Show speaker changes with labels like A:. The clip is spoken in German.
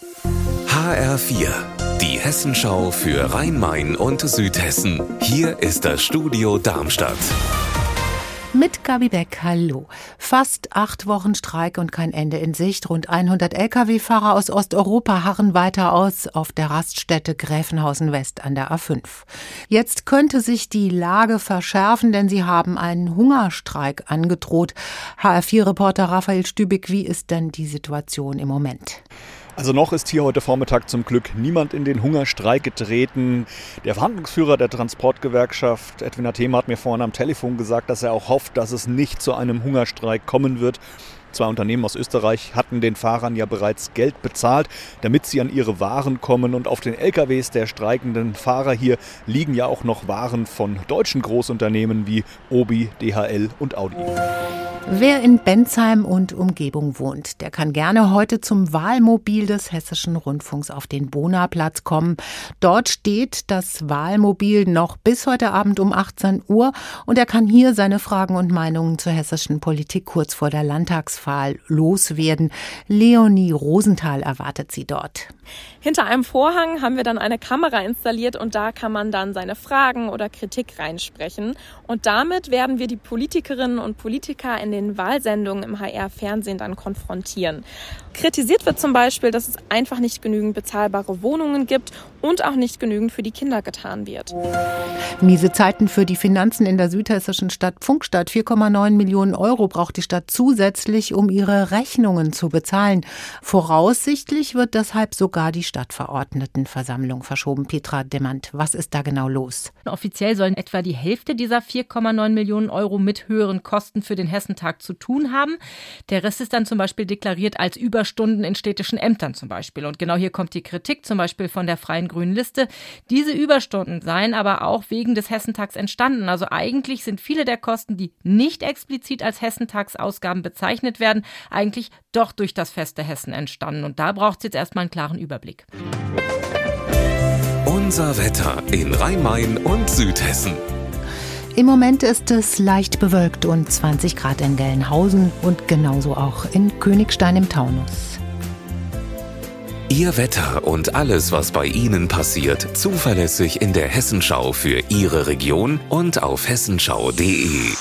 A: HR4, die Hessenschau für Rhein-Main und Südhessen. Hier ist das Studio Darmstadt.
B: Mit Gabi Beck, hallo. Fast acht Wochen Streik und kein Ende in Sicht. Rund 100 Lkw-Fahrer aus Osteuropa harren weiter aus auf der Raststätte Gräfenhausen West an der A5. Jetzt könnte sich die Lage verschärfen, denn sie haben einen Hungerstreik angedroht. HR4-Reporter Raphael Stübig, wie ist denn die Situation im Moment?
C: Also noch ist hier heute Vormittag zum Glück niemand in den Hungerstreik getreten. Der Verhandlungsführer der Transportgewerkschaft, Edwin Athema, hat mir vorhin am Telefon gesagt, dass er auch hofft, dass es nicht zu einem Hungerstreik kommen wird. Zwei Unternehmen aus Österreich hatten den Fahrern ja bereits Geld bezahlt, damit sie an ihre Waren kommen. Und auf den LKWs der streikenden Fahrer hier liegen ja auch noch Waren von deutschen Großunternehmen wie Obi, DHL und Audi.
B: Wer in Bensheim und Umgebung wohnt, der kann gerne heute zum Wahlmobil des Hessischen Rundfunks auf den Bonaplatz kommen. Dort steht das Wahlmobil noch bis heute Abend um 18 Uhr und er kann hier seine Fragen und Meinungen zur hessischen Politik kurz vor der Landtagswahl loswerden. Leonie Rosenthal erwartet sie dort.
D: Hinter einem Vorhang haben wir dann eine Kamera installiert und da kann man dann seine Fragen oder Kritik reinsprechen. Und damit werden wir die Politikerinnen und Politiker in den Wahlsendungen im HR-Fernsehen dann konfrontieren. Kritisiert wird zum Beispiel, dass es einfach nicht genügend bezahlbare Wohnungen gibt und auch nicht genügend für die Kinder getan wird.
B: Miese Zeiten für die Finanzen in der südhessischen Stadt Pfungstadt. 4,9 Millionen Euro braucht die Stadt zusätzlich, um ihre Rechnungen zu bezahlen. Voraussichtlich wird deshalb sogar die Stadtverordnetenversammlung verschoben. Petra Demand, was ist da genau los?
E: Offiziell sollen etwa die Hälfte dieser 4,9 Millionen Euro mit höheren Kosten für den Hessentag zu tun haben. Der Rest ist dann zum Beispiel deklariert als Überstunden in städtischen Ämtern zum Beispiel. Und genau hier kommt die Kritik zum Beispiel von der Freien Grünen Liste. Diese Überstunden seien aber auch wegen des Hessentags entstanden. Also eigentlich sind viele der Kosten, die nicht explizit als Hessentagsausgaben bezeichnet werden, eigentlich doch durch das feste Hessen entstanden. Und da braucht es jetzt erstmal einen klaren Überblick.
A: Unser Wetter in Rhein-Main und Südhessen.
B: Im Moment ist es leicht bewölkt und 20 Grad in Gelnhausen und genauso auch in Königstein im Taunus.
A: Ihr Wetter und alles, was bei Ihnen passiert, zuverlässig in der Hessenschau für Ihre Region und auf hessenschau.de.